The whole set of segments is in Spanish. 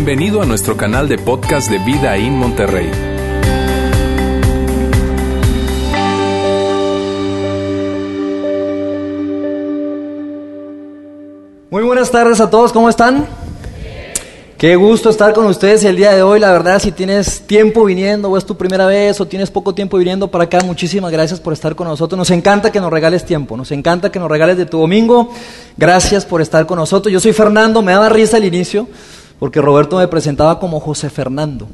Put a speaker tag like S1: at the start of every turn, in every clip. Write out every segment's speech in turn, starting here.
S1: Bienvenido a nuestro canal de podcast de Vida en Monterrey.
S2: Muy buenas tardes a todos, ¿cómo están? Qué gusto estar con ustedes el día de hoy. La verdad, si tienes tiempo viniendo o es tu primera vez o tienes poco tiempo viniendo para acá, muchísimas gracias por estar con nosotros. Nos encanta que nos regales tiempo, nos encanta que nos regales de tu domingo. Gracias por estar con nosotros. Yo soy Fernando, me daba risa al inicio porque Roberto me presentaba como José Fernando.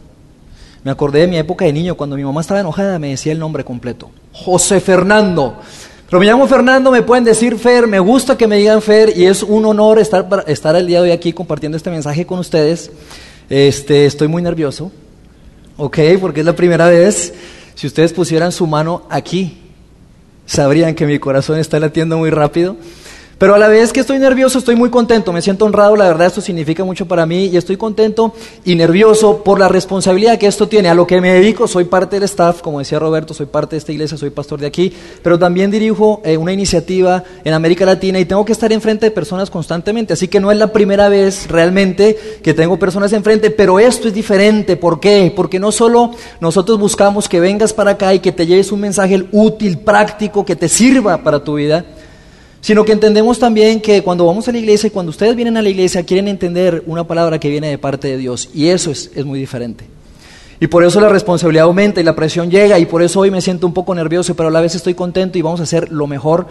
S2: Me acordé de mi época de niño, cuando mi mamá estaba enojada me decía el nombre completo. José Fernando. Pero me llamo Fernando, me pueden decir Fer, me gusta que me digan Fer y es un honor estar, estar el día de hoy aquí compartiendo este mensaje con ustedes. Este, estoy muy nervioso, ¿ok? Porque es la primera vez. Si ustedes pusieran su mano aquí, sabrían que mi corazón está latiendo muy rápido. Pero a la vez que estoy nervioso, estoy muy contento, me siento honrado, la verdad esto significa mucho para mí y estoy contento y nervioso por la responsabilidad que esto tiene. A lo que me dedico, soy parte del staff, como decía Roberto, soy parte de esta iglesia, soy pastor de aquí, pero también dirijo eh, una iniciativa en América Latina y tengo que estar enfrente de personas constantemente, así que no es la primera vez realmente que tengo personas enfrente, pero esto es diferente. ¿Por qué? Porque no solo nosotros buscamos que vengas para acá y que te lleves un mensaje útil, práctico, que te sirva para tu vida, sino que entendemos también que cuando vamos a la iglesia y cuando ustedes vienen a la iglesia quieren entender una palabra que viene de parte de Dios y eso es, es muy diferente. Y por eso la responsabilidad aumenta y la presión llega y por eso hoy me siento un poco nervioso, pero a la vez estoy contento y vamos a hacer lo mejor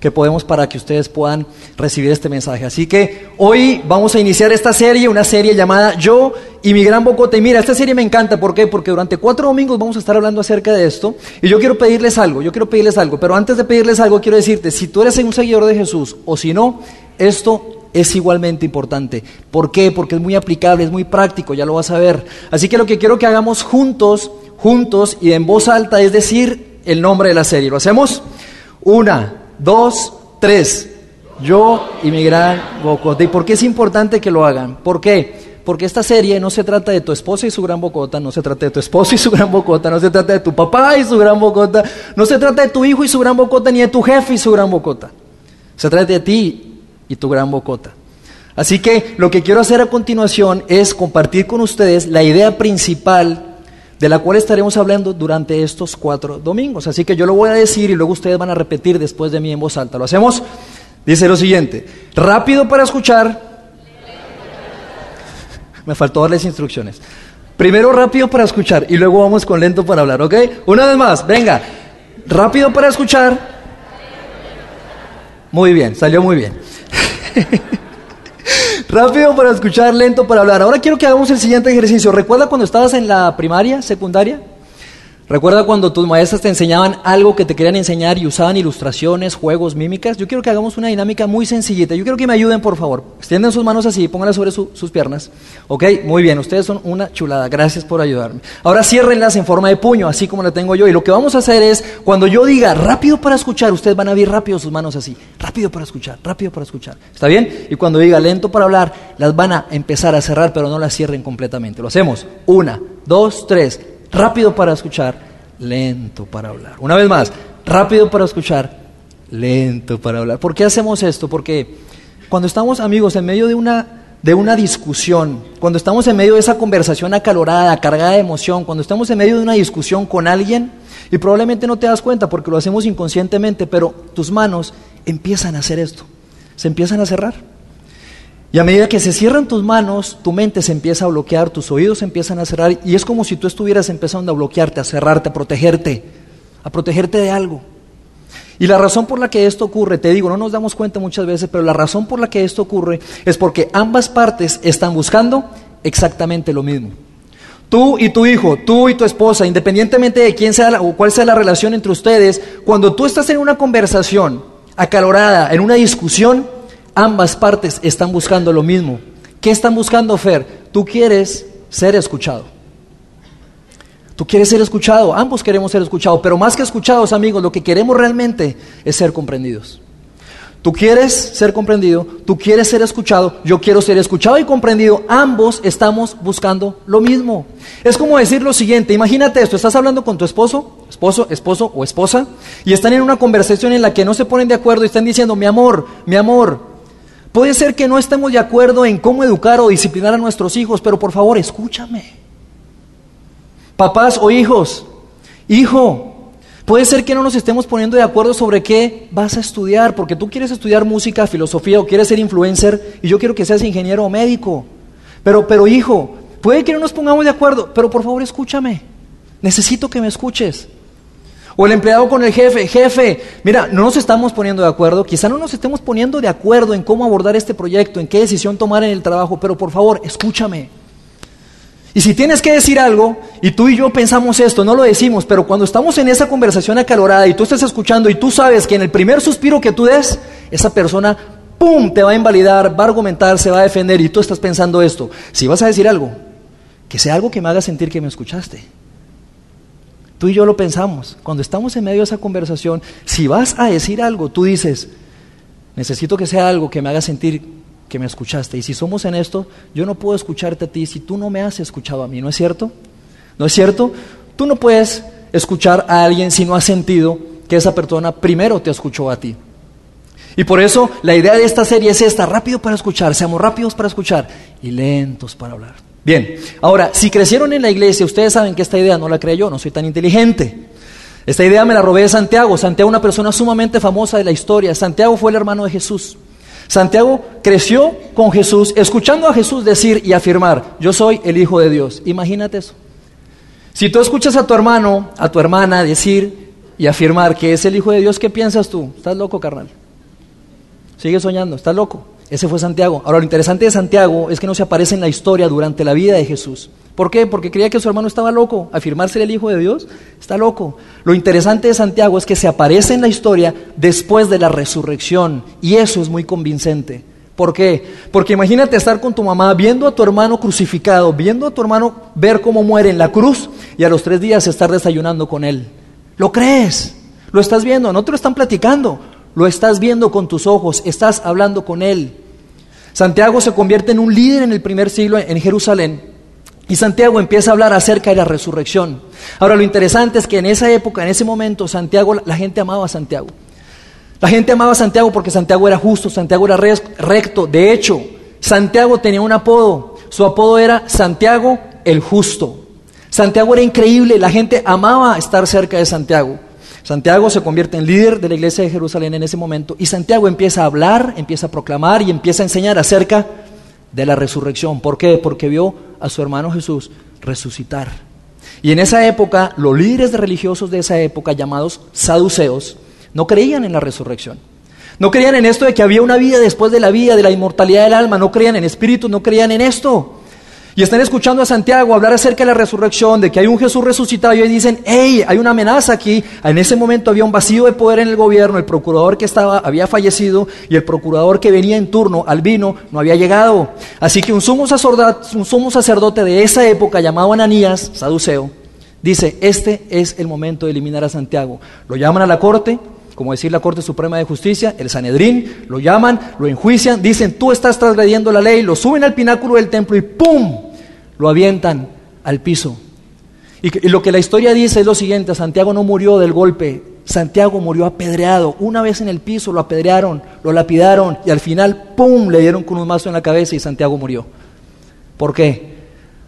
S2: que podemos para que ustedes puedan recibir este mensaje. Así que hoy vamos a iniciar esta serie, una serie llamada Yo y mi gran bocote. Y mira, esta serie me encanta, ¿por qué? Porque durante cuatro domingos vamos a estar hablando acerca de esto. Y yo quiero pedirles algo, yo quiero pedirles algo, pero antes de pedirles algo quiero decirte, si tú eres un seguidor de Jesús o si no, esto es igualmente importante. ¿Por qué? Porque es muy aplicable, es muy práctico, ya lo vas a ver. Así que lo que quiero que hagamos juntos, juntos y en voz alta es decir el nombre de la serie. ¿Lo hacemos? Una, dos, tres. Yo y mi gran bocota. ¿Y por qué es importante que lo hagan? ¿Por qué? Porque esta serie no se trata de tu esposa y su gran bocota, no se trata de tu esposo y su gran bocota, no se trata de tu papá y su gran bocota, no se trata de tu hijo y su gran bocota, ni de tu jefe y su gran bocota. Se trata de ti y tu gran bocota. Así que lo que quiero hacer a continuación es compartir con ustedes la idea principal de la cual estaremos hablando durante estos cuatro domingos. Así que yo lo voy a decir y luego ustedes van a repetir después de mí en voz alta. ¿Lo hacemos? Dice lo siguiente, rápido para escuchar. Me faltó darles instrucciones. Primero rápido para escuchar y luego vamos con lento para hablar, ¿ok? Una vez más, venga. Rápido para escuchar. Muy bien, salió muy bien. Rápido para escuchar, lento para hablar. Ahora quiero que hagamos el siguiente ejercicio. ¿Recuerda cuando estabas en la primaria, secundaria? ¿Recuerda cuando tus maestras te enseñaban algo que te querían enseñar y usaban ilustraciones, juegos, mímicas? Yo quiero que hagamos una dinámica muy sencillita. Yo quiero que me ayuden, por favor. Extienden sus manos así, pónganlas sobre sus piernas. ¿Ok? Muy bien, ustedes son una chulada. Gracias por ayudarme. Ahora ciérrenlas en forma de puño, así como la tengo yo. Y lo que vamos a hacer es, cuando yo diga rápido para escuchar, ustedes van a abrir rápido sus manos así. Rápido para escuchar, rápido para escuchar. ¿Está bien? Y cuando diga lento para hablar, las van a empezar a cerrar, pero no las cierren completamente. Lo hacemos. Una, dos, tres rápido para escuchar, lento para hablar. Una vez más, rápido para escuchar, lento para hablar. ¿Por qué hacemos esto? Porque cuando estamos amigos en medio de una de una discusión, cuando estamos en medio de esa conversación acalorada, cargada de emoción, cuando estamos en medio de una discusión con alguien, y probablemente no te das cuenta porque lo hacemos inconscientemente, pero tus manos empiezan a hacer esto, se empiezan a cerrar. Y a medida que se cierran tus manos, tu mente se empieza a bloquear, tus oídos se empiezan a cerrar y es como si tú estuvieras empezando a bloquearte, a cerrarte, a protegerte, a protegerte de algo. Y la razón por la que esto ocurre, te digo, no nos damos cuenta muchas veces, pero la razón por la que esto ocurre es porque ambas partes están buscando exactamente lo mismo. Tú y tu hijo, tú y tu esposa, independientemente de quién sea o cuál sea la relación entre ustedes, cuando tú estás en una conversación acalorada, en una discusión, ambas partes están buscando lo mismo. ¿Qué están buscando, Fer? Tú quieres ser escuchado. Tú quieres ser escuchado, ambos queremos ser escuchados, pero más que escuchados, amigos, lo que queremos realmente es ser comprendidos. Tú quieres ser comprendido, tú quieres ser escuchado, yo quiero ser escuchado y comprendido. Ambos estamos buscando lo mismo. Es como decir lo siguiente, imagínate esto, estás hablando con tu esposo, esposo, esposo o esposa, y están en una conversación en la que no se ponen de acuerdo y están diciendo, mi amor, mi amor, Puede ser que no estemos de acuerdo en cómo educar o disciplinar a nuestros hijos, pero por favor, escúchame. Papás o hijos, hijo, Puede ser que no nos estemos poniendo de acuerdo sobre qué vas a estudiar, porque tú quieres estudiar música, filosofía o quieres ser influencer y yo quiero que seas ingeniero o médico. Pero, pero hijo, puede que no nos pongamos de acuerdo, pero por favor escúchame. Necesito que me escuches. O el empleado con el jefe, jefe, mira, no nos estamos poniendo de acuerdo, quizá no nos estemos poniendo de acuerdo en cómo abordar este proyecto, en qué decisión tomar en el trabajo, pero por favor, escúchame. Y si tienes que decir algo, y tú y yo pensamos esto, no lo decimos, pero cuando estamos en esa conversación acalorada y tú estás escuchando y tú sabes que en el primer suspiro que tú des, esa persona, ¡pum!, te va a invalidar, va a argumentar, se va a defender y tú estás pensando esto. Si vas a decir algo, que sea algo que me haga sentir que me escuchaste. Tú y yo lo pensamos. Cuando estamos en medio de esa conversación, si vas a decir algo, tú dices, necesito que sea algo que me haga sentir que me escuchaste. Y si somos en esto, yo no puedo escucharte a ti si tú no me has escuchado a mí, ¿no es cierto? ¿No es cierto? Tú no puedes escuchar a alguien si no has sentido que esa persona primero te escuchó a ti. Y por eso la idea de esta serie es esta, rápido para escuchar, seamos rápidos para escuchar y lentos para hablar. Bien, ahora, si crecieron en la iglesia, ustedes saben que esta idea no la creé yo, no soy tan inteligente. Esta idea me la robé de Santiago. Santiago, una persona sumamente famosa de la historia. Santiago fue el hermano de Jesús. Santiago creció con Jesús, escuchando a Jesús decir y afirmar, yo soy el Hijo de Dios. Imagínate eso. Si tú escuchas a tu hermano, a tu hermana decir y afirmar que es el Hijo de Dios, ¿qué piensas tú? ¿Estás loco, carnal? Sigue soñando, estás loco. Ese fue Santiago. Ahora, lo interesante de Santiago es que no se aparece en la historia durante la vida de Jesús. ¿Por qué? Porque creía que su hermano estaba loco. Afirmarse el Hijo de Dios está loco. Lo interesante de Santiago es que se aparece en la historia después de la resurrección. Y eso es muy convincente. ¿Por qué? Porque imagínate estar con tu mamá viendo a tu hermano crucificado, viendo a tu hermano ver cómo muere en la cruz y a los tres días estar desayunando con él. ¿Lo crees? ¿Lo estás viendo? No te lo están platicando. Lo estás viendo con tus ojos, estás hablando con él. Santiago se convierte en un líder en el primer siglo en Jerusalén y Santiago empieza a hablar acerca de la resurrección. Ahora lo interesante es que en esa época, en ese momento, Santiago, la gente amaba a Santiago. La gente amaba a Santiago porque Santiago era justo, Santiago era recto. De hecho, Santiago tenía un apodo. Su apodo era Santiago el Justo. Santiago era increíble, la gente amaba estar cerca de Santiago. Santiago se convierte en líder de la iglesia de Jerusalén en ese momento y Santiago empieza a hablar, empieza a proclamar y empieza a enseñar acerca de la resurrección. ¿Por qué? Porque vio a su hermano Jesús resucitar. Y en esa época, los líderes religiosos de esa época, llamados saduceos, no creían en la resurrección. No creían en esto de que había una vida después de la vida, de la inmortalidad del alma. No creían en espíritu, no creían en esto. Y están escuchando a Santiago hablar acerca de la resurrección, de que hay un Jesús resucitado y dicen, hey, hay una amenaza aquí. En ese momento había un vacío de poder en el gobierno, el procurador que estaba había fallecido y el procurador que venía en turno, al vino no había llegado. Así que un sumo, sacerdote, un sumo sacerdote de esa época llamado Ananías, saduceo, dice, este es el momento de eliminar a Santiago. Lo llaman a la corte, como decir la Corte Suprema de Justicia, el Sanedrín, lo llaman, lo enjuician, dicen, tú estás transgrediendo la ley, lo suben al pináculo del templo y ¡pum! Lo avientan al piso. Y, lo que la historia dice es lo siguiente, Santiago no murió del golpe, Santiago murió apedreado, una vez en el piso lo apedrearon, lo lapidaron y al final, ¡pum!, le dieron con un mazo en la cabeza y Santiago murió. ¿Por qué?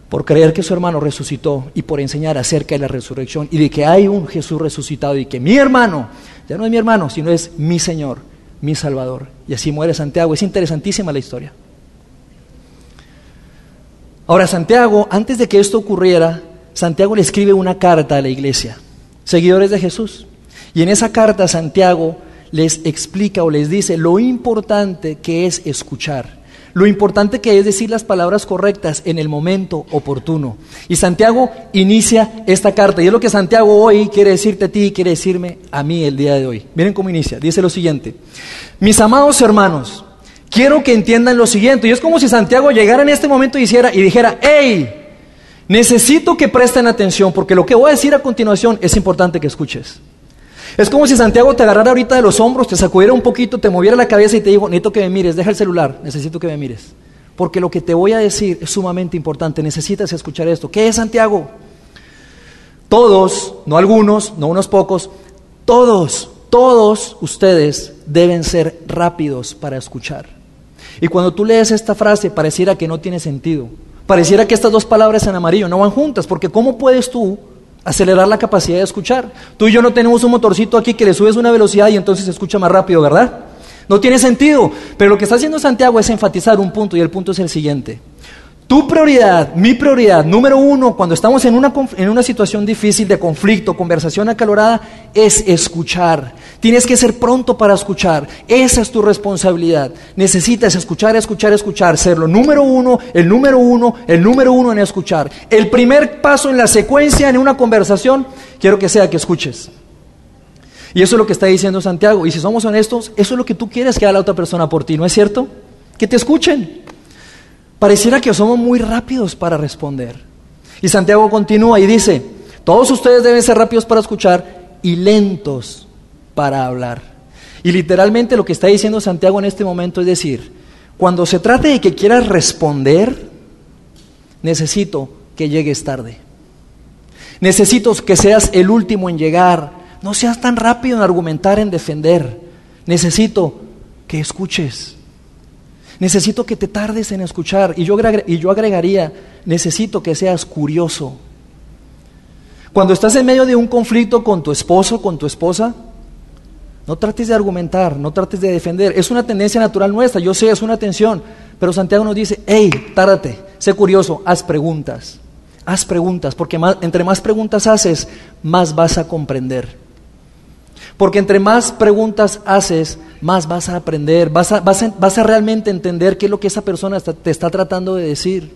S2: Por creer que su hermano resucitó y por enseñar acerca de la resurrección y de que hay un Jesús resucitado y que mi hermano, ya no es mi hermano, sino es mi Señor, mi Salvador. Y así muere Santiago. Es interesantísima la historia. Ahora, Santiago, antes de que esto ocurriera, Santiago le escribe una carta a la iglesia, seguidores de Jesús. Y en esa carta Santiago les explica o les dice lo importante que es escuchar, lo importante que es decir las palabras correctas en el momento oportuno. Y Santiago inicia esta carta, y es lo que Santiago hoy quiere decirte a ti quiere decirme a mí el día de hoy. Miren cómo inicia, dice lo siguiente, mis amados hermanos, quiero que entiendan lo siguiente. Y es como si Santiago llegara en este momento y, y dijera, hey, necesito que presten atención porque lo que voy a decir a continuación es importante que escuches. Es como si Santiago te agarrara ahorita de los hombros, te sacudiera un poquito, te moviera la cabeza y te dijo, necesito que me mires, deja el celular, necesito que me mires. Porque lo que te voy a decir es sumamente importante, necesitas escuchar esto. ¿Qué es Santiago? Todos, no algunos, no unos pocos, todos, todos ustedes deben ser rápidos para escuchar. Y cuando tú lees esta frase, pareciera que no tiene sentido. Pareciera que estas dos palabras en amarillo no van juntas, porque ¿cómo puedes tú acelerar la capacidad de escuchar? Tú y yo no tenemos un motorcito aquí que le subes una velocidad y entonces se escucha más rápido, ¿verdad? No tiene sentido. Pero lo que está haciendo Santiago es enfatizar un punto y el punto es el siguiente. Tu prioridad, mi prioridad, número uno, cuando estamos en una, en una situación difícil de conflicto, conversación acalorada, es escuchar. Tienes que ser pronto para escuchar. Esa es tu responsabilidad. Necesitas escuchar, escuchar, escuchar. Ser lo número uno, el número uno, el número uno en escuchar. El primer paso en la secuencia en una conversación, quiero que sea que escuches. Y eso es lo que está diciendo Santiago. Y si somos honestos, eso es lo que tú quieres que haga la otra persona por ti, ¿no es cierto? Que te escuchen. Pareciera que somos muy rápidos para responder. Y Santiago continúa y dice, todos ustedes deben ser rápidos para escuchar y lentos para hablar. Y literalmente lo que está diciendo Santiago en este momento es decir, cuando se trate de que quieras responder, necesito que llegues tarde. Necesito que seas el último en llegar. No seas tan rápido en argumentar, en defender. Necesito que escuches. Necesito que te tardes en escuchar. Y yo, y yo agregaría, necesito que seas curioso. Cuando estás en medio de un conflicto con tu esposo, con tu esposa, no trates de argumentar, no trates de defender. Es una tendencia natural nuestra, yo sé, es una tensión. Pero Santiago nos dice, hey, tárdate, sé curioso, haz preguntas. Haz preguntas, porque entre más preguntas haces, más vas a comprender. Porque entre más preguntas haces, más vas a aprender, vas a, vas a realmente entender qué es lo que esa persona te está tratando de decir.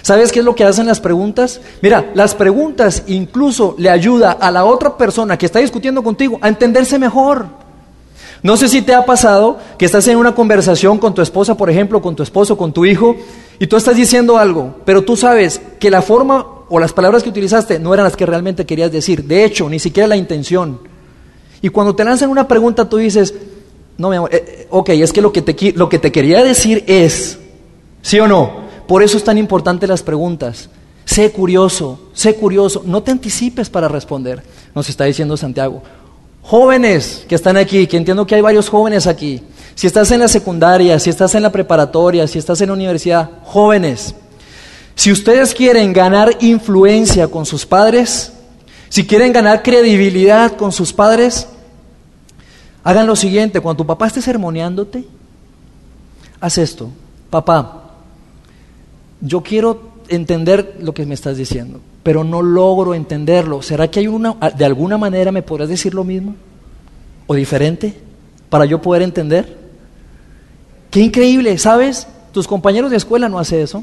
S2: ¿Sabes qué es lo que hacen las preguntas? Mira, las preguntas incluso le ayuda a la otra persona que está discutiendo contigo a entenderse mejor. No sé si te ha pasado que estás en una conversación con tu esposa, por ejemplo, con tu esposo, con tu hijo, y tú estás diciendo algo, pero tú sabes que la forma o las palabras que utilizaste no eran las que realmente querías decir. De hecho, ni siquiera la intención. Y cuando te lanzan una pregunta, tú dices, no, mi amor, eh, eh, ok, es que lo que, te, lo que te quería decir es, ¿sí o no? Por eso es tan importante las preguntas. Sé curioso, sé curioso, no te anticipes para responder, nos está diciendo Santiago. Jóvenes que están aquí, que entiendo que hay varios jóvenes aquí, si estás en la secundaria, si estás en la preparatoria, si estás en la universidad, jóvenes, si ustedes quieren ganar influencia con sus padres, si quieren ganar credibilidad con sus padres, hagan lo siguiente, cuando tu papá esté sermoneándote, haz esto, papá, yo quiero entender lo que me estás diciendo, pero no logro entenderlo. ¿Será que hay una, de alguna manera me podrás decir lo mismo? ¿O diferente? Para yo poder entender. Qué increíble, ¿sabes? Tus compañeros de escuela no hacen eso.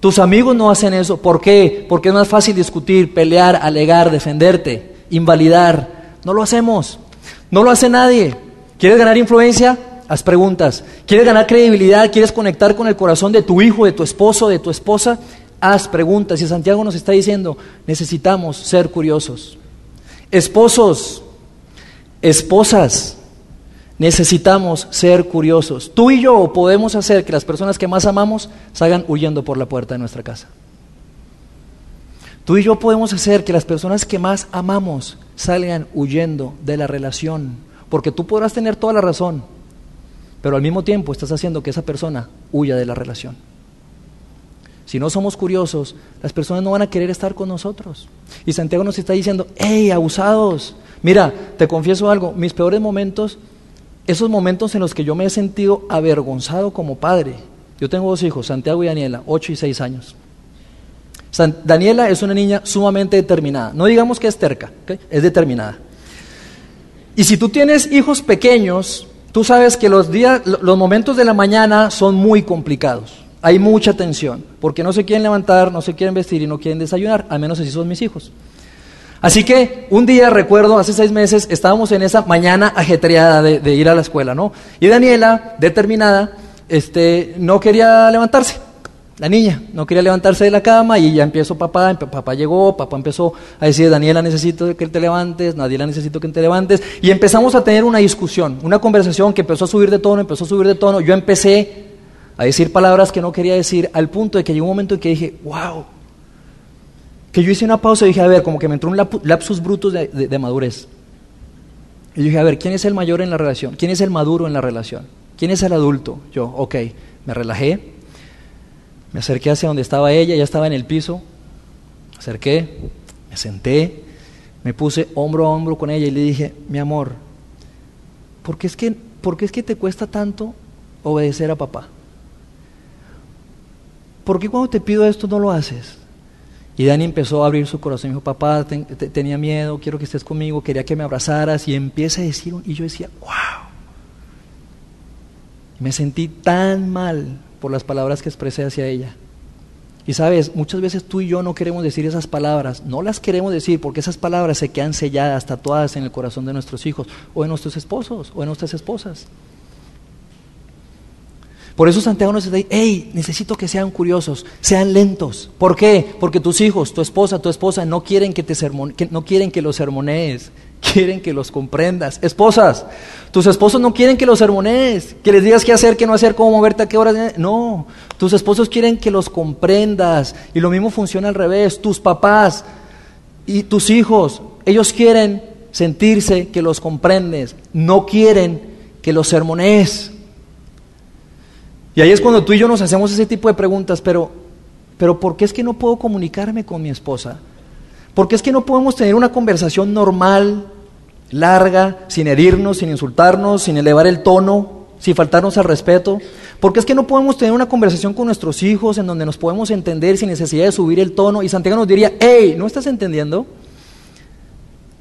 S2: Tus amigos no hacen eso. ¿Por qué? Porque es más fácil discutir, pelear, alegar, defenderte, invalidar. No lo hacemos. No lo hace nadie. ¿Quieres ganar influencia? haz preguntas. ¿Quieres ganar credibilidad? ¿Quieres conectar con el corazón de tu hijo, de tu esposo, de tu esposa? Haz preguntas. Y Santiago nos está diciendo, necesitamos ser curiosos. Esposos, esposas, necesitamos ser curiosos. Tú y yo podemos hacer que las personas que más amamos salgan huyendo por la puerta de nuestra casa. Tú y yo podemos hacer que las personas que más amamos salgan huyendo de la relación. Porque tú podrás tener toda la razón, pero al mismo tiempo estás haciendo que esa persona huya de la relación. Si no somos curiosos, las personas no van a querer estar con nosotros. Y Santiago nos está diciendo, hey, abusados, mira, te confieso algo, mis peores momentos, esos momentos en los que yo me he sentido avergonzado como padre. Yo tengo dos hijos, Santiago y Daniela, 8 y 6 años. Daniela es una niña sumamente determinada. No digamos que es terca, es determinada. Y si tú tienes hijos pequeños, Tú sabes que los días, los momentos de la mañana son muy complicados. Hay mucha tensión, porque no se quieren levantar, no se quieren vestir y no quieren desayunar, al menos así son mis hijos. Así que un día recuerdo, hace seis meses, estábamos en esa mañana ajetreada de, ir a la escuela, ¿no? Y Daniela, determinada, este, no quería levantarse. La niña no quería levantarse de la cama y ya empezó papá, papá llegó, papá empezó a decir, Daniela necesito que te levantes, Daniela necesito que te levantes. Y empezamos a tener una discusión, una conversación que empezó a subir de tono, empezó a subir de tono. Yo empecé a decir palabras que no quería decir al punto de que llegó un momento en que dije, wow. Que yo hice una pausa y dije, a ver, como que me entró un lapsus brutus de, de madurez. Y dije, a ver, ¿quién es el mayor en la relación? ¿Quién es el maduro en la relación? ¿Quién es el adulto? Yo, ok, me relajé, me acerqué hacia donde estaba ella, ya estaba en el piso, me acerqué, me senté, me puse hombro a hombro con ella y le dije, mi amor, ¿por qué es que, por qué es que te cuesta tanto obedecer a papá? ¿Por qué cuando te pido esto no lo haces? Y Dani empezó a abrir su corazón y dijo, papá, tenía miedo, quiero que estés conmigo, quería que me abrazaras. Y empieza a decir, y yo decía, wow. Me sentí tan mal por las palabras que expresé hacia ella. Y sabes, muchas veces tú y yo no queremos decir esas palabras, no las queremos decir porque esas palabras se quedan selladas, tatuadas en el corazón de nuestros hijos, o de nuestros esposos, o de nuestras esposas. Por eso Santiago nos dice, hey, necesito que sean curiosos, sean lentos. ¿Por qué? Porque tus hijos, tu esposa, tu esposa no quieren que, te que no quieren que los sermonees, quieren que los comprendas. Esposas, tus esposos no quieren que los sermonees, que les digas qué hacer, qué no hacer, cómo moverte, a qué horas. No, tus esposos quieren que los comprendas. Y lo mismo funciona al revés. Tus papás y tus hijos, ellos quieren sentirse que los comprendes, no quieren que los sermonees. Y ahí es cuando tú y yo nos hacemos ese tipo de preguntas, pero, pero ¿por qué es que no puedo comunicarme con mi esposa? ¿Por qué es que no podemos tener una conversación normal, larga, sin herirnos, sin insultarnos, sin elevar el tono, sin faltarnos al respeto? ¿Por qué es que no podemos tener una conversación con nuestros hijos en donde nos podemos entender sin necesidad de subir el tono? Y Santiago nos diría, hey, ¿no estás entendiendo?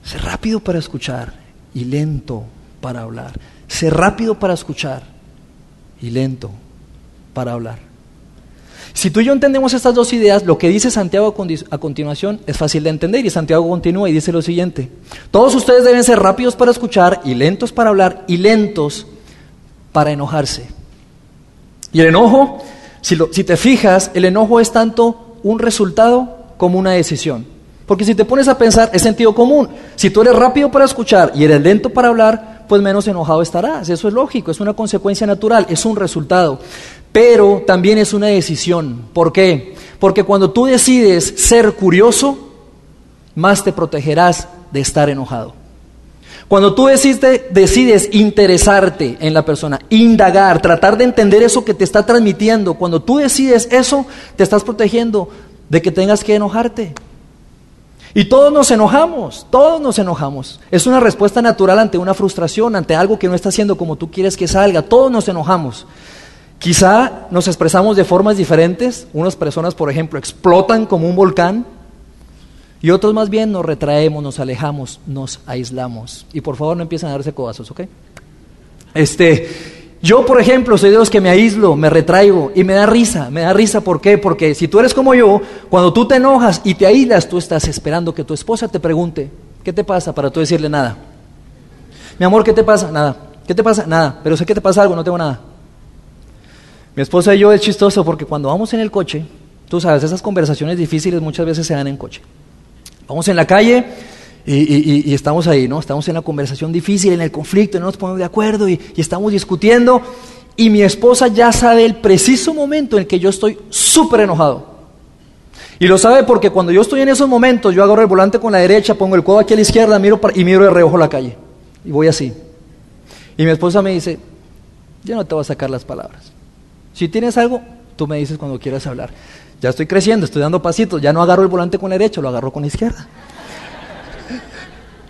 S2: Sé rápido para escuchar y lento para hablar. Sé rápido para escuchar y lento para hablar. Si tú y yo entendemos estas dos ideas, lo que dice Santiago a continuación es fácil de entender y Santiago continúa y dice lo siguiente. Todos ustedes deben ser rápidos para escuchar y lentos para hablar y lentos para enojarse. Y el enojo, si, si te fijas, el enojo es tanto un resultado como una decisión. Porque si te pones a pensar, es sentido común. Si tú eres rápido para escuchar y eres lento para hablar, pues menos enojado estarás. Eso es lógico, es una consecuencia natural, es un resultado pero también es una decisión. ¿Por qué? Porque cuando tú decides ser curioso, más te protegerás de estar enojado. Cuando tú decides, decides, interesarte en la persona, indagar, tratar de entender eso que te está transmitiendo, cuando tú decides eso, te estás protegiendo de que tengas que enojarte. Y todos nos enojamos, todos nos enojamos. Es una respuesta natural ante una frustración, ante algo que no está haciendo como tú quieres que salga. Todos nos enojamos. Quizá nos expresamos de formas diferentes. Unas personas, por ejemplo, explotan como un volcán y otros más bien nos retraemos, nos alejamos, nos aislamos. Y por favor no empiecen a darse codazos, ¿ok? Este, yo, por ejemplo, soy de los que me aíslo, me retraigo y me da risa. Me da risa, ¿por qué? Porque si tú eres como yo, cuando tú te enojas y te aíslas, tú estás esperando que tu esposa te pregunte, ¿qué te pasa? Para tú decirle nada. Mi amor, ¿qué te pasa? Nada. ¿Qué te pasa? Nada. Pero sé que te pasa algo, no tengo nada. Mi esposa y yo es chistoso porque cuando vamos en el coche, tú sabes, esas conversaciones difíciles muchas veces se dan en coche. Vamos en la calle y, estamos ahí, ¿no? Estamos en la conversación difícil, en el conflicto, no nos ponemos de acuerdo y, estamos discutiendo. Y mi esposa ya sabe el preciso momento en el que yo estoy súper enojado. Y lo sabe porque cuando yo estoy en esos momentos, yo agarro el volante con la derecha, pongo el codo aquí a la izquierda, miro y miro de reojo la calle. Y voy así. Y mi esposa me dice, yo no te voy a sacar las palabras. Si tienes algo, tú me dices cuando quieras hablar. Ya estoy creciendo, estoy dando pasitos, ya no agarro el volante con la derecha, lo agarro con la izquierda.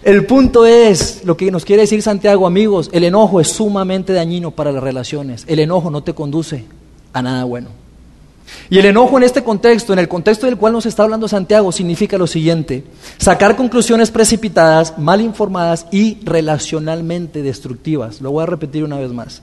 S2: El punto es, lo que nos quiere decir Santiago, amigos, el enojo es sumamente dañino para las relaciones. El enojo no te conduce a nada bueno. Y el enojo en este contexto, en el contexto del cual nos está hablando Santiago, significa lo siguiente, sacar conclusiones precipitadas, mal informadas y relacionalmente destructivas. Lo voy a repetir una vez más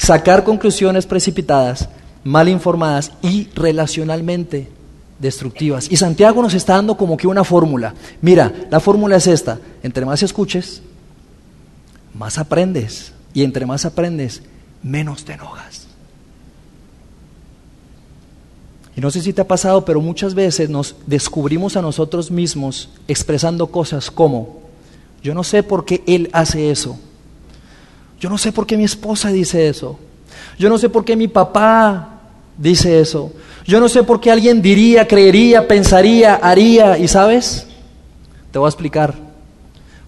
S2: sacar conclusiones precipitadas, mal informadas y relacionalmente destructivas. Y Santiago nos está dando como que una fórmula. Mira, la fórmula es esta. Entre más escuches, más aprendes. Y entre más aprendes, menos te enojas. Y no sé si te ha pasado, pero muchas veces nos descubrimos a nosotros mismos expresando cosas como, yo no sé por qué él hace eso yo no sé por qué mi esposa dice eso. Yo no sé por qué mi papá dice eso. Yo no sé por qué alguien diría, creería, pensaría, haría. ¿Y sabes? Te voy a explicar.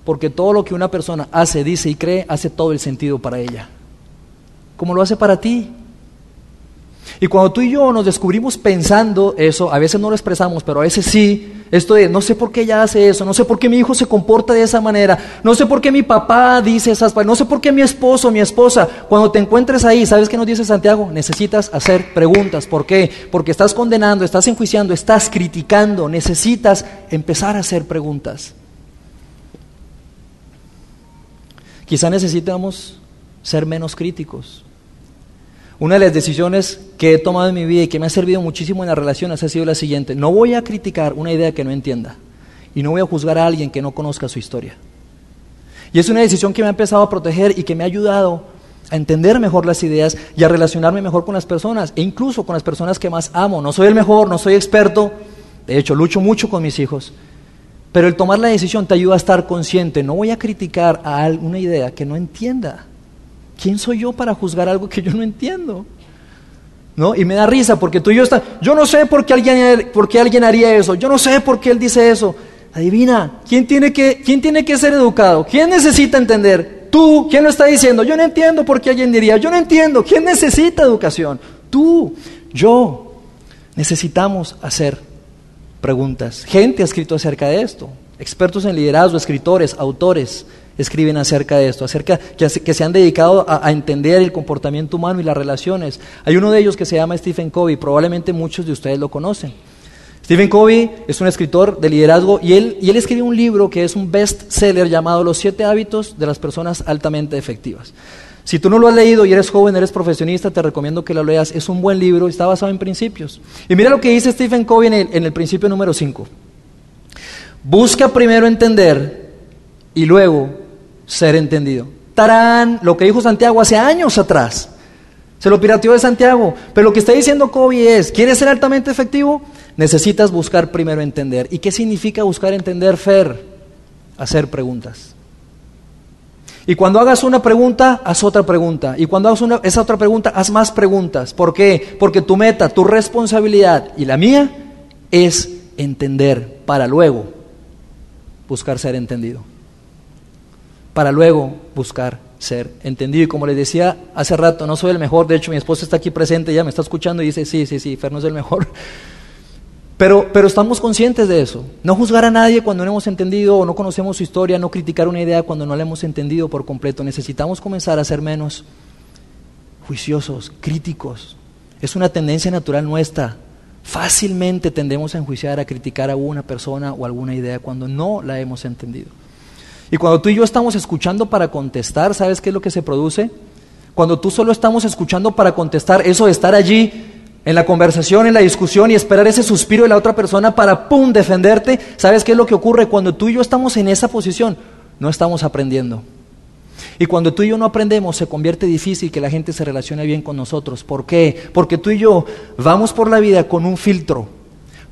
S2: Porque todo lo que una persona hace, dice y cree, hace todo el sentido para ella. como lo hace para ti. Y cuando tú y yo nos descubrimos pensando eso, a veces no lo expresamos, pero a veces sí, esto de no sé por qué ella hace eso, no sé por qué mi hijo se comporta de esa manera, no sé por qué mi papá dice esas palabras, no sé por qué mi esposo, mi esposa, cuando te encuentres ahí, ¿sabes qué nos dice Santiago? Necesitas hacer preguntas. ¿Por qué? Porque estás condenando, estás enjuiciando, estás criticando, necesitas empezar a hacer preguntas. Quizá necesitamos ser menos críticos. Una de las decisiones que he tomado en mi vida y que me ha servido muchísimo en las relaciones ha sido la siguiente. No voy a criticar una idea que no entienda y no voy a juzgar a alguien que no conozca su historia. Y es una decisión que me ha empezado a proteger y que me ha ayudado a entender mejor las ideas y a relacionarme mejor con las personas e incluso con las personas que más amo. No soy el mejor, no soy experto, de hecho lucho mucho con mis hijos, pero el tomar la decisión te ayuda a estar consciente. No voy a criticar a alguna idea que no entienda. ¿Quién soy yo para juzgar algo que yo no entiendo? ¿No? Y me da risa porque tú y yo estamos, yo no sé por qué, alguien, por qué alguien haría eso, yo no sé por qué él dice eso. Adivina, ¿quién tiene, que, ¿quién tiene que ser educado? ¿Quién necesita entender? Tú, ¿quién lo está diciendo? Yo no entiendo por qué alguien diría, yo no entiendo, ¿quién necesita educación? Tú, yo, necesitamos hacer preguntas. Gente ha escrito acerca de esto, expertos en liderazgo, escritores, autores, escriben acerca de esto, acerca que, que se han dedicado a, entender el comportamiento humano y las relaciones. Hay uno de ellos que se llama Stephen Covey, probablemente muchos de ustedes lo conocen. Stephen Covey es un escritor de liderazgo y él, y él escribe un libro que es un best-seller llamado Los siete hábitos de las personas altamente efectivas. Si tú no lo has leído y eres joven, eres profesionista, te recomiendo que lo leas. Es un buen libro está basado en principios. Y mira lo que dice Stephen Covey en el, en el principio número 5. Busca primero entender y luego ser entendido. Tarán, lo que dijo Santiago hace años atrás. Se lo pirateó de Santiago. Pero lo que está diciendo Kobe es, ¿quieres ser altamente efectivo? Necesitas buscar primero entender. ¿Y qué significa buscar entender, Fer? Hacer preguntas. Y cuando hagas una pregunta, haz otra pregunta. Y cuando hagas una, esa otra pregunta, haz más preguntas. ¿Por qué? Porque tu meta, tu responsabilidad y la mía es entender para luego buscar ser entendido para luego buscar ser entendido. Y como les decía hace rato, no soy el mejor, de hecho mi esposa está aquí presente, ya me está escuchando y dice, sí, sí, sí, Fer no es el mejor. Pero, pero estamos conscientes de eso. No juzgar a nadie cuando no hemos entendido o no conocemos su historia, no criticar una idea cuando no la hemos entendido por completo. Necesitamos comenzar a ser menos juiciosos, críticos. Es una tendencia natural nuestra. Fácilmente tendemos a enjuiciar, a criticar a una persona o alguna idea cuando no la hemos entendido. Y cuando tú y yo estamos escuchando para contestar, ¿sabes qué es lo que se produce? Cuando tú solo estamos escuchando para contestar, eso de estar allí en la conversación, en la discusión y esperar ese suspiro de la otra persona para, ¡pum!, defenderte, ¿sabes qué es lo que ocurre? Cuando tú y yo estamos en esa posición, no estamos aprendiendo. Y cuando tú y yo no aprendemos, se convierte difícil que la gente se relacione bien con nosotros. ¿Por qué? Porque tú y yo vamos por la vida con un filtro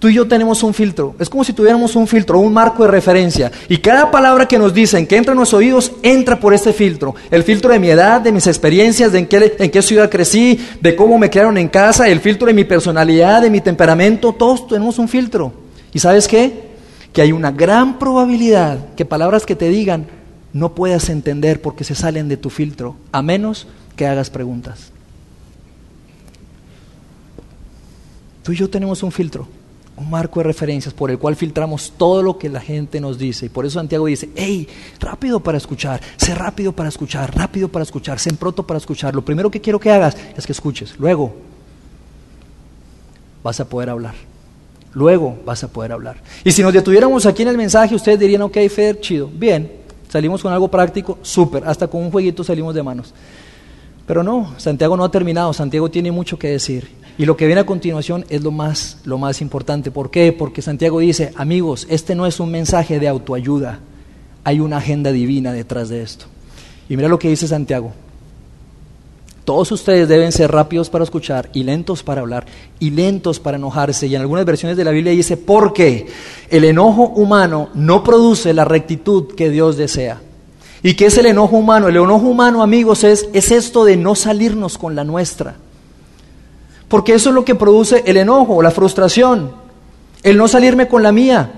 S2: Tú y yo tenemos un filtro. Es como si tuviéramos un filtro, un marco de referencia. Y cada palabra que nos dicen que entra en nuestros oídos entra por este filtro. El filtro de mi edad, de mis experiencias, de en qué, ciudad crecí, de cómo me criaron en casa, el filtro de mi personalidad, de mi temperamento. Todos tenemos un filtro. ¿Y sabes qué? Que hay una gran probabilidad que palabras que te digan no puedas entender porque se salen de tu filtro, a menos que hagas preguntas. Tú y yo tenemos un filtro un marco de referencias por el cual filtramos todo lo que la gente nos dice. Y por eso Santiago dice, hey, rápido para escuchar, sé rápido para escuchar, rápido para escuchar, sé pronto para escuchar. Lo primero que quiero que hagas es que escuches. Luego vas a poder hablar. Luego vas a poder hablar. Y si nos detuviéramos aquí en el mensaje, ustedes dirían, ok, Fer, chido, bien, salimos con algo práctico, súper, hasta con un jueguito salimos de manos. Pero no, Santiago no ha terminado, Santiago tiene mucho que decir. Y lo que viene a continuación es lo más, lo más importante. ¿Por qué? Porque Santiago dice, amigos, este no es un mensaje de autoayuda, hay una agenda divina detrás de esto. Y mira lo que dice Santiago. Todos ustedes deben ser rápidos para escuchar y lentos para hablar y lentos para enojarse. Y en algunas versiones de la Biblia dice, porque el enojo humano no produce la rectitud que Dios desea. ¿Y qué es el enojo humano? El enojo humano, amigos, es, es esto de no salirnos con la nuestra. Porque eso es lo que produce el enojo, la frustración, el no salirme con la mía,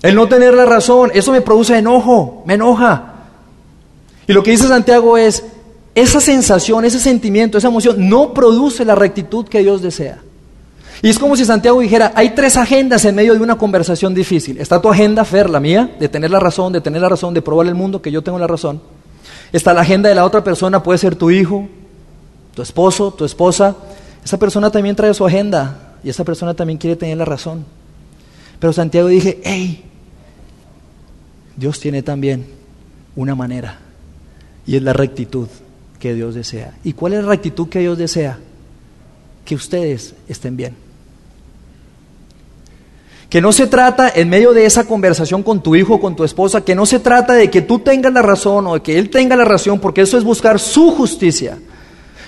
S2: el no tener la razón. Eso me produce enojo, me enoja. Y lo que dice Santiago es, esa sensación, ese sentimiento, esa emoción no produce la rectitud que Dios desea. Y es como si Santiago dijera, hay tres agendas en medio de una conversación difícil. Está tu agenda, Fer, la mía, de tener la razón, de tener la razón, de probar el mundo que yo tengo la razón. Está la agenda de la otra persona, puede ser tu hijo, tu esposo, tu esposa. Esa persona también trae su agenda y esa persona también quiere tener la razón. Pero Santiago dije, hey, Dios tiene también una manera y es la rectitud que Dios desea. ¿Y cuál es la rectitud que Dios desea? Que ustedes estén bien. Que no se trata en medio de esa conversación con tu hijo con tu esposa, que no se trata de que tú tengas la razón o de que él tenga la razón, porque eso es buscar su justicia.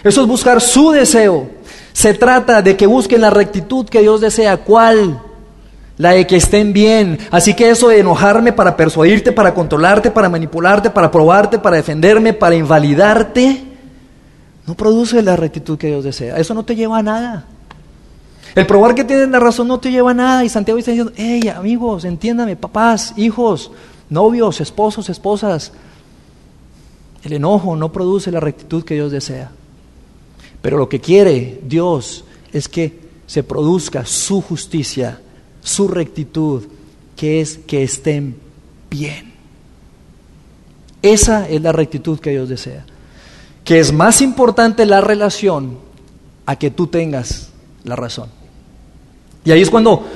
S2: Eso es buscar su deseo. Se trata de que busquen la rectitud que Dios desea. ¿Cuál? La de que estén bien. Así que eso de enojarme para persuadirte, para controlarte, para manipularte, para probarte, para defenderme, para invalidarte, no produce la rectitud que Dios desea. Eso no te lleva a nada. El probar que tienes la razón no te lleva a nada. Y Santiago está diciendo, hey amigos, entiéndame, papás, hijos, novios, esposos, esposas. El enojo no produce la rectitud que Dios desea. Pero lo que quiere Dios es que se produzca su justicia, su rectitud, que es que estén bien. Esa es la rectitud que Dios desea. Que es más importante la relación a que tú tengas la razón. Y ahí es cuando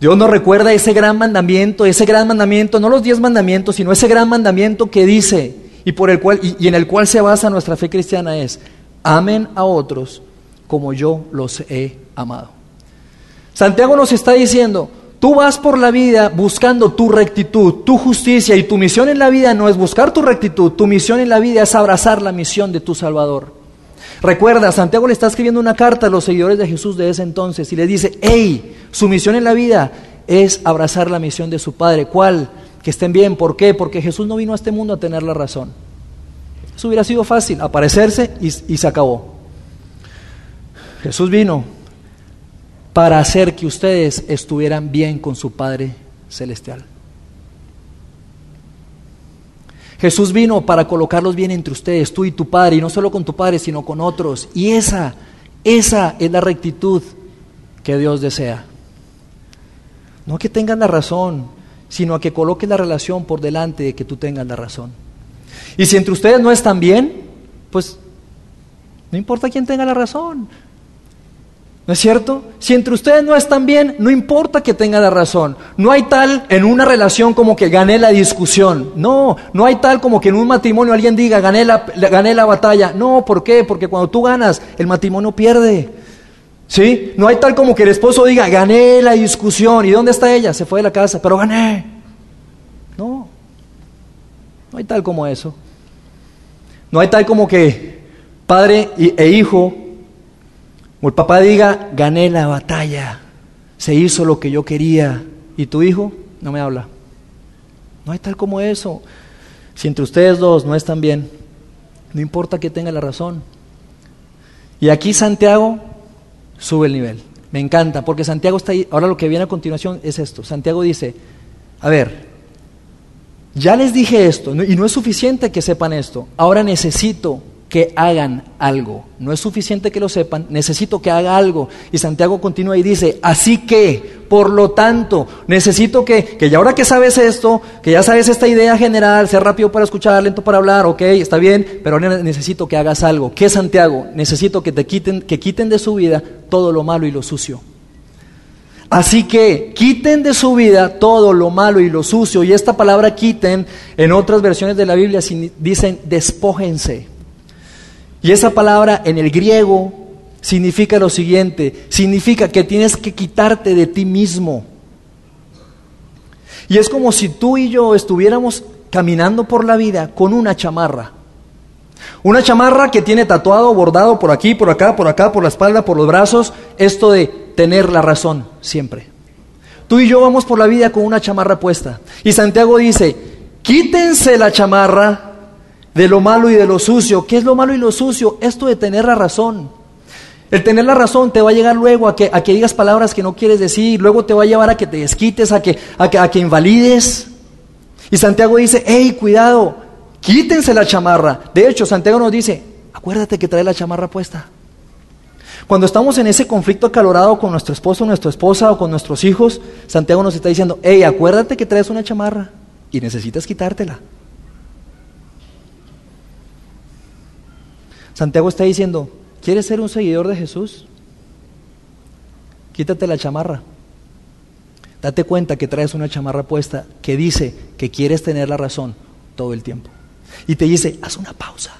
S2: Dios nos recuerda ese gran mandamiento, ese gran mandamiento, no los diez mandamientos, sino ese gran mandamiento que dice y, por el cual, y, en el cual se basa nuestra fe cristiana es, amen a otros como yo los he amado. Santiago nos está diciendo, tú vas por la vida buscando tu rectitud, tu justicia y tu misión en la vida no es buscar tu rectitud, tu misión en la vida es abrazar la misión de tu Salvador. Recuerda, Santiago le está escribiendo una carta a los seguidores de Jesús de ese entonces y le dice, hey, su misión en la vida es abrazar la misión de su Padre. ¿Cuál? Que estén bien. ¿Por qué? Porque Jesús no vino a este mundo a tener la razón. Eso hubiera sido fácil, aparecerse y, se acabó. Jesús vino para hacer que ustedes estuvieran bien con su Padre Celestial. Jesús vino para colocarlos bien entre ustedes, tú y tu Padre, y no solo con tu Padre, sino con otros. Y esa, esa es la rectitud que Dios desea. No que tengan la razón, sino a que coloques la relación por delante de que tú tengas la razón. Y si entre ustedes no están bien, pues no importa quién tenga la razón. ¿No es cierto? Si entre ustedes no están bien, no importa que tenga la razón. No hay tal en una relación como que gané la discusión. No, no hay tal como que en un matrimonio alguien diga gané la, gané la batalla. No, ¿por qué? Porque cuando tú ganas, el matrimonio pierde. ¿Sí? No hay tal como que el esposo diga gané la discusión. ¿Y dónde está ella? Se fue de la casa, pero gané. No, hay tal como eso. No hay tal como que padre e hijo o el papá diga, gané la batalla, se hizo lo que yo quería, y tu hijo no me habla. No hay tal como eso. Si entre ustedes dos no están bien, no importa que tenga la razón. Y aquí Santiago sube el nivel. Me encanta, porque Santiago está ahí. Ahora lo que viene a continuación es esto. Santiago dice, a ver, ya les dije esto, y no es suficiente que sepan esto. Ahora necesito que hagan algo. No es suficiente que lo sepan, necesito que haga algo. Y Santiago continúa y dice, así que, por lo tanto, necesito que, que ya ahora que sabes esto, que ya sabes esta idea general, ser rápido para escuchar, lento para hablar, ok, está bien, pero ahora necesito que hagas algo. ¿Qué Santiago? Necesito que te quiten, que quiten de su vida todo lo malo y lo sucio. Así que quiten de su vida todo lo malo y lo sucio. Y esta palabra quiten, en otras versiones de la Biblia dicen despójense. Y esa palabra en el griego significa lo siguiente, significa que tienes que quitarte de ti mismo. Y es como si tú y yo estuviéramos caminando por la vida con una chamarra. Una chamarra que tiene tatuado, bordado por aquí, por acá, por acá, por la espalda, por los brazos, esto de tener la razón siempre. Tú y yo vamos por la vida con una chamarra puesta. Y Santiago dice, quítense la chamarra de lo malo y de lo sucio. ¿Qué es lo malo y lo sucio? Esto de tener la razón. El tener la razón te va a llegar luego a que, a que digas palabras que no quieres decir, luego te va a llevar a que te desquites, a que, a que, a que invalides. Y Santiago dice, hey, cuidado, quítense la chamarra. De hecho, Santiago nos dice, acuérdate que trae la chamarra puesta. Cuando estamos en ese conflicto acalorado con nuestro esposo, nuestra esposa o con nuestros hijos, Santiago nos está diciendo, hey, acuérdate que traes una chamarra y necesitas quitártela. Santiago está diciendo, ¿quieres ser un seguidor de Jesús? Quítate la chamarra. Date cuenta que traes una chamarra puesta que dice que quieres tener la razón todo el tiempo. Y te dice, haz una pausa,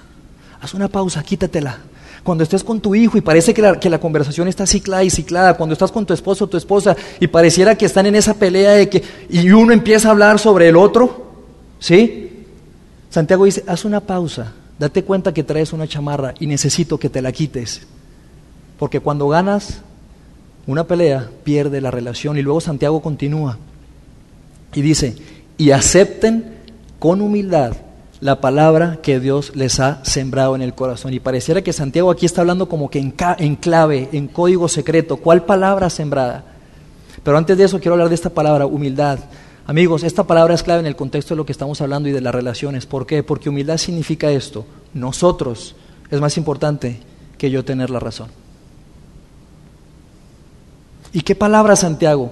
S2: haz una pausa, quítatela. Cuando estés con tu hijo y parece que la, que la conversación está ciclada y ciclada, cuando estás con tu esposo o tu esposa y pareciera que están en esa pelea de que, y uno empieza a hablar sobre el otro, ¿sí? Santiago dice, haz una pausa, date cuenta que traes una chamarra y necesito que te la quites. Porque cuando ganas una pelea, pierde la relación. Y luego Santiago continúa y dice, y acepten con humildad la palabra que Dios les ha sembrado en el corazón. Y pareciera que Santiago aquí está hablando como que en, clave, en código secreto. ¿Cuál palabra sembrada? Pero antes de eso quiero hablar de esta palabra, humildad. Amigos, esta palabra es clave en el contexto de lo que estamos hablando y de las relaciones. ¿Por qué? Porque humildad significa esto. Nosotros es más importante que yo tener la razón. ¿Y qué palabra, Santiago?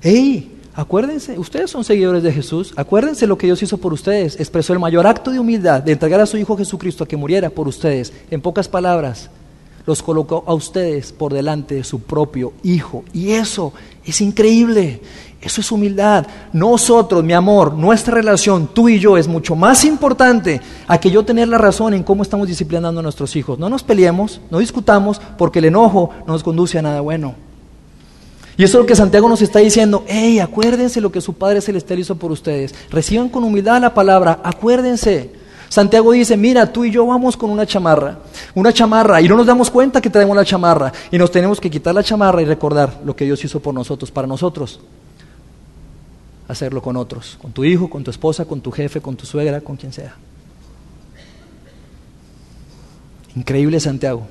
S2: ¡Ey! Acuérdense, ustedes son seguidores de Jesús, acuérdense lo que Dios hizo por ustedes. Expresó el mayor acto de humildad de entregar a su Hijo Jesucristo a que muriera por ustedes. En pocas palabras, los colocó a ustedes por delante de su propio Hijo. Y eso es increíble. Eso es humildad. Nosotros, mi amor, nuestra relación, tú y yo, es mucho más importante a que yo tener la razón en cómo estamos disciplinando a nuestros hijos. No nos peleemos, no discutamos, porque el enojo no nos conduce a nada bueno. Y eso es lo que Santiago nos está diciendo. Hey, acuérdense lo que su Padre Celestial hizo por ustedes. Reciban con humildad la palabra. Acuérdense. Santiago dice, mira, tú y yo vamos con una chamarra, una chamarra, y no nos damos cuenta que traemos la chamarra, y nos tenemos que quitar la chamarra y recordar lo que Dios hizo por nosotros, para nosotros, hacerlo con otros, con tu hijo, con tu esposa, con tu jefe, con tu suegra, con quien sea. Increíble Santiago,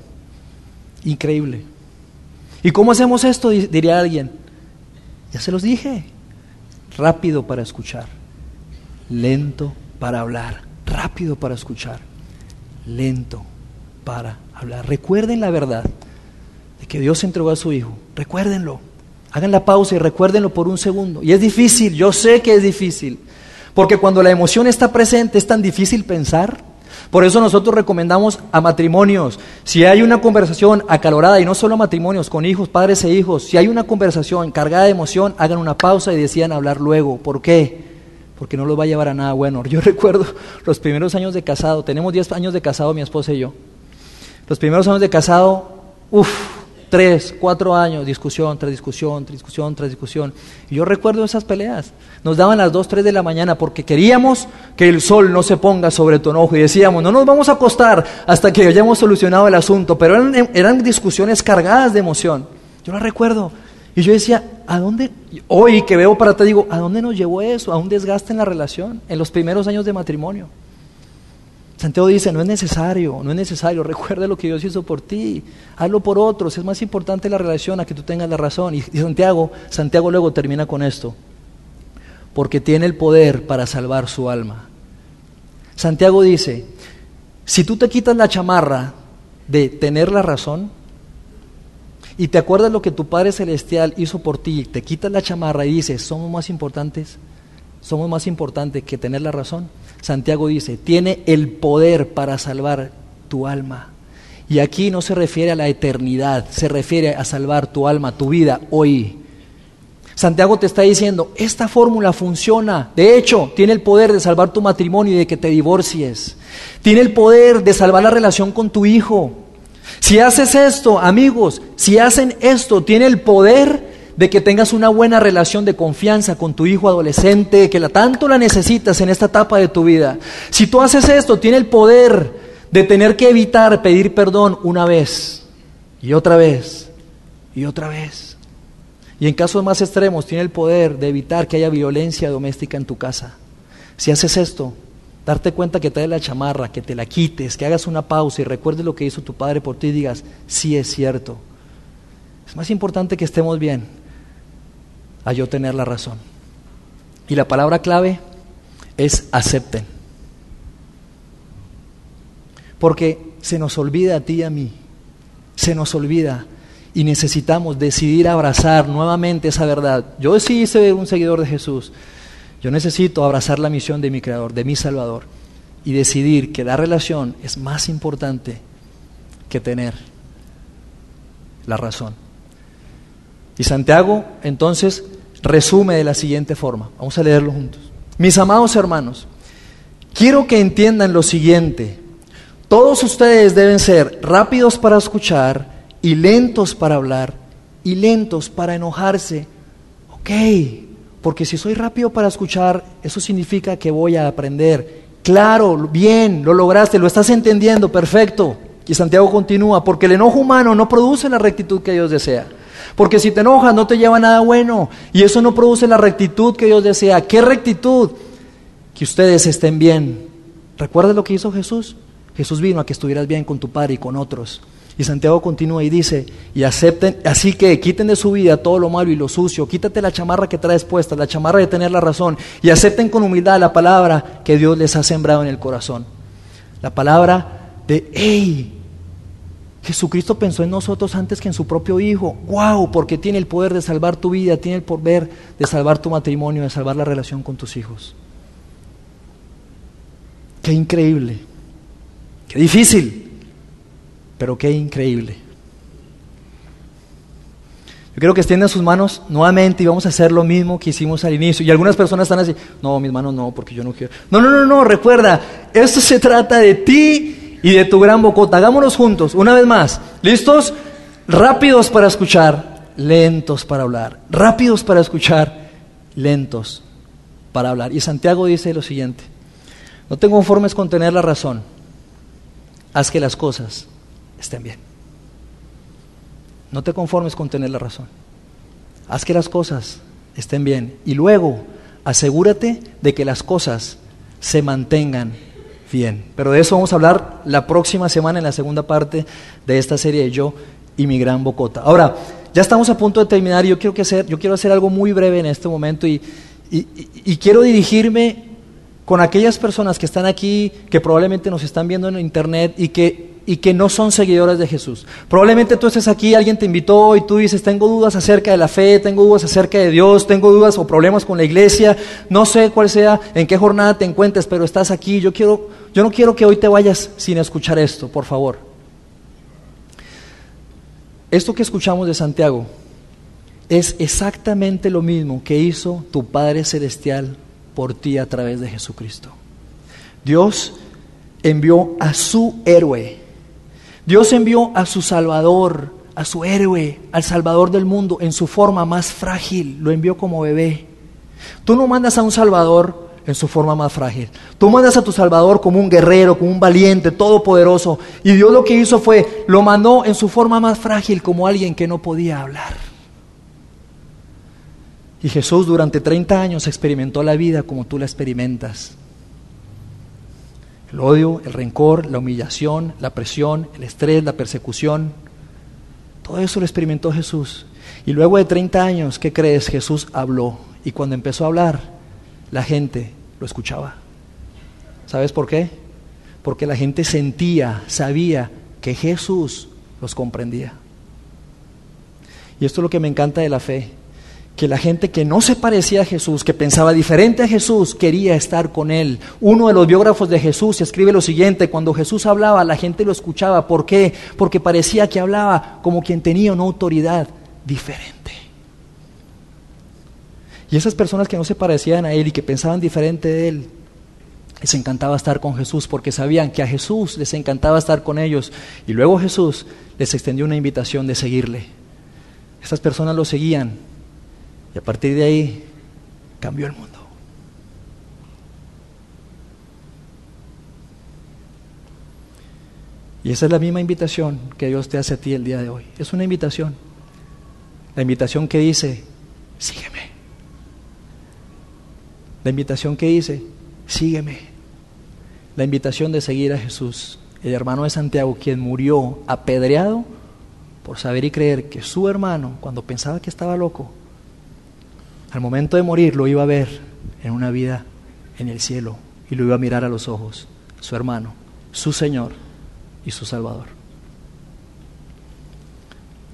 S2: increíble. ¿Y cómo hacemos esto? Diría alguien. Ya se los dije. Rápido para escuchar, lento para hablar, rápido para escuchar, lento para hablar. Recuerden la verdad de que Dios entregó a su Hijo. Recuérdenlo. Hagan la pausa y recuérdenlo por un segundo. Y es difícil, yo sé que es difícil. Porque cuando la emoción está presente es tan difícil pensar. Por eso nosotros recomendamos a matrimonios, si hay una conversación acalorada, y no solo matrimonios, con hijos, padres e hijos, si hay una conversación cargada de emoción, hagan una pausa y decidan hablar luego. ¿Por qué? Porque no los va a llevar a nada bueno. Yo recuerdo los primeros años de casado, tenemos 10 años de casado mi esposa y yo. Los primeros años de casado, uff, tres, cuatro años, discusión tras discusión, tras discusión, tras discusión. Y yo recuerdo esas peleas. Nos daban las dos, tres de la mañana porque queríamos que el sol no se ponga sobre tu enojo y decíamos, no nos vamos a acostar hasta que hayamos solucionado el asunto. Pero eran, eran discusiones cargadas de emoción. Yo las recuerdo. Y yo decía, ¿a dónde? Hoy que veo para atrás digo, ¿a dónde nos llevó eso? A un desgaste en la relación, en los primeros años de matrimonio. Santiago dice, no es necesario, no es necesario, recuerda lo que Dios hizo por ti, hazlo por otros, es más importante la relación a que tú tengas la razón. Y, Santiago, Santiago luego termina con esto, porque tiene el poder para salvar su alma. Santiago dice, si tú te quitas la chamarra de tener la razón y te acuerdas lo que tu Padre Celestial hizo por ti, te quitas la chamarra y dices, somos más importantes, somos más importantes que tener la razón. Santiago dice, tiene el poder para salvar tu alma. Y aquí no se refiere a la eternidad, se refiere a salvar tu alma, tu vida hoy. Santiago te está diciendo, esta fórmula funciona. De hecho, tiene el poder de salvar tu matrimonio y de que te divorcies. Tiene el poder de salvar la relación con tu hijo. Si haces esto, amigos, si hacen esto, tiene el poder de que tengas una buena relación de confianza con tu hijo adolescente, que la, tanto la necesitas en esta etapa de tu vida. Si tú haces esto, tiene el poder de tener que evitar pedir perdón una vez y otra vez y otra vez. Y en casos más extremos, tiene el poder de evitar que haya violencia doméstica en tu casa. Si haces esto, darte cuenta que te dé la chamarra, que te la quites, que hagas una pausa y recuerdes lo que hizo tu padre por ti y digas, sí es cierto. Es más importante que estemos bien a yo tener la razón. Y la palabra clave es acepten. Porque se nos olvida a ti y a mí. Se nos olvida. Y necesitamos decidir abrazar nuevamente esa verdad. Yo sí soy un seguidor de Jesús. Yo necesito abrazar la misión de mi Creador, de mi Salvador. Y decidir que la relación es más importante que tener la razón. Y Santiago entonces resume de la siguiente forma. Vamos a leerlo juntos. Mis amados hermanos, quiero que entiendan lo siguiente. Todos ustedes deben ser rápidos para escuchar y lentos para hablar y lentos para enojarse. Ok, porque si soy rápido para escuchar, eso significa que voy a aprender. Claro, bien, lo lograste, lo estás entendiendo, perfecto. Y Santiago continúa, porque el enojo humano no produce la rectitud que Dios desea. Porque si te enojas no te lleva nada bueno. Y eso no produce la rectitud que Dios desea. ¿Qué rectitud? Que ustedes estén bien. ¿Recuerdas lo que hizo Jesús? Jesús vino a que estuvieras bien con tu padre y con otros. Y Santiago continúa y dice, y acepten, así que quiten de su vida todo lo malo y lo sucio, quítate la chamarra que traes puesta, la chamarra de tener la razón, y acepten con humildad la palabra que Dios les ha sembrado en el corazón. La palabra de, hey, Jesucristo pensó en nosotros antes que en su propio Hijo. ¡Wow! Porque tiene el poder de salvar tu vida, tiene el poder de salvar tu matrimonio, de salvar la relación con tus hijos. ¡Qué increíble! ¡Qué difícil! Pero qué increíble. Yo quiero que extiendan sus manos nuevamente y vamos a hacer lo mismo que hicimos al inicio. Y algunas personas están así, no, mis manos no, porque yo no quiero. No, no, no, no, recuerda, esto se trata de ti y de tu gran bocota. Hagámonos juntos, una vez más. ¿Listos? Rápidos para escuchar, lentos para hablar. Rápidos para escuchar, lentos para hablar. Y Santiago dice lo siguiente, no te conformes con tener la razón, haz que las cosas estén bien. No te conformes con tener la razón, haz que las cosas estén bien. Y luego asegúrate de que las cosas se mantengan bien. Pero de eso vamos a hablar la próxima semana en la segunda parte de esta serie de Yo y mi gran bocota. Ahora, ya estamos a punto de terminar y yo quiero, que hacer, yo quiero hacer algo muy breve en este momento y, y quiero dirigirme con aquellas personas que están aquí, que probablemente nos están viendo en internet y que y que no son seguidores de Jesús. Probablemente tú estés aquí, alguien te invitó y tú dices, tengo dudas acerca de la fe, tengo dudas acerca de Dios, tengo dudas o problemas con la iglesia, no sé cuál sea, en qué jornada te encuentres, pero estás aquí. Yo, quiero, yo no quiero que hoy te vayas sin escuchar esto, por favor. Esto que escuchamos de Santiago es exactamente lo mismo que hizo tu Padre Celestial por ti a través de Jesucristo. Dios envió a su héroe Dios envió a su Salvador, a su héroe, al Salvador del mundo en su forma más frágil, lo envió como bebé. Tú no mandas a un Salvador en su forma más frágil. Tú mandas a tu Salvador como un guerrero, como un valiente, todopoderoso. Y Dios lo que hizo fue, lo mandó en su forma más frágil como alguien que no podía hablar. Y Jesús durante 30 años experimentó la vida como tú la experimentas. El odio, el rencor, la humillación, la presión, el estrés, la persecución. Todo eso lo experimentó Jesús. Y luego de 30 años, ¿qué crees? Jesús habló. Y cuando empezó a hablar, la gente lo escuchaba. ¿Sabes por qué? Porque la gente sentía, sabía que Jesús los comprendía. Y esto es lo que me encanta de la fe que la gente que no se parecía a Jesús, que pensaba diferente a Jesús, quería estar con él. Uno de los biógrafos de Jesús escribe lo siguiente, cuando Jesús hablaba, la gente lo escuchaba. ¿Por qué? Porque parecía que hablaba como quien tenía una autoridad diferente. Y esas personas que no se parecían a él y que pensaban diferente de él, les encantaba estar con Jesús porque sabían que a Jesús les encantaba estar con ellos. Y luego Jesús les extendió una invitación de seguirle. Estas personas lo seguían y a partir de ahí cambió el mundo. Y esa es la misma invitación que Dios te hace a ti el día de hoy. Es una invitación. La invitación que dice, sígueme. La invitación que dice, sígueme. La invitación de seguir a Jesús, el hermano de Santiago, quien murió apedreado por saber y creer que su hermano, cuando pensaba que estaba loco, al momento de morir lo iba a ver en una vida en el cielo y lo iba a mirar a los ojos, su hermano, su Señor, y su Salvador.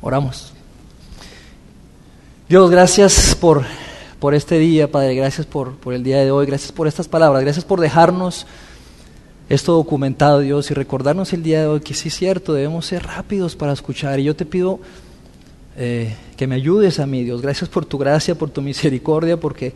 S2: Oramos. Dios, gracias por, por este día, Padre, gracias por, por el día de hoy, gracias por estas palabras, gracias por dejarnos esto documentado, Dios, y recordarnos el día de hoy que sí es cierto, debemos ser rápidos para escuchar. Y yo te pido eh, que me ayudes a mí, Dios. Gracias por tu gracia, por tu misericordia, porque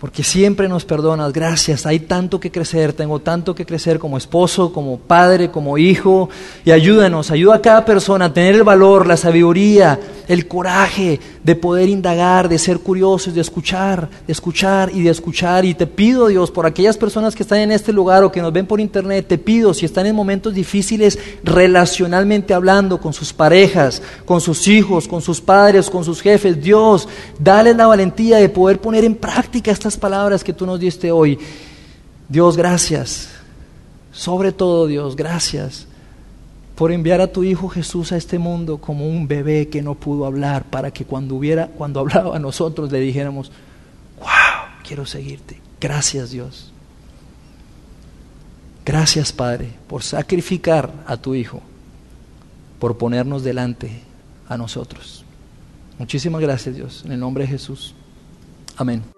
S2: porque siempre nos perdonas. Gracias, hay tanto que crecer, tengo tanto que crecer como esposo, como padre, como hijo. Y ayúdanos, ayuda a cada persona a tener el valor, la sabiduría, el coraje de poder indagar, de ser curiosos, de escuchar, de escuchar y de escuchar. Y te pido, Dios, por aquellas personas que están en este lugar o que nos ven por internet, te pido, si están en momentos difíciles relacionalmente hablando con sus parejas, con sus hijos, con sus padres, con sus jefes, Dios, dale la valentía de poder poner en práctica palabras que tú nos diste hoy. Dios, gracias. Sobre todo, Dios, gracias por enviar a tu Hijo Jesús a este mundo como un bebé que no pudo hablar, para que cuando hubiera, cuando hablaba a nosotros le dijéramos, wow, quiero seguirte. Gracias Dios. Gracias Padre por sacrificar a tu Hijo, por ponernos delante a nosotros. Muchísimas gracias Dios, en el nombre de Jesús. Amén.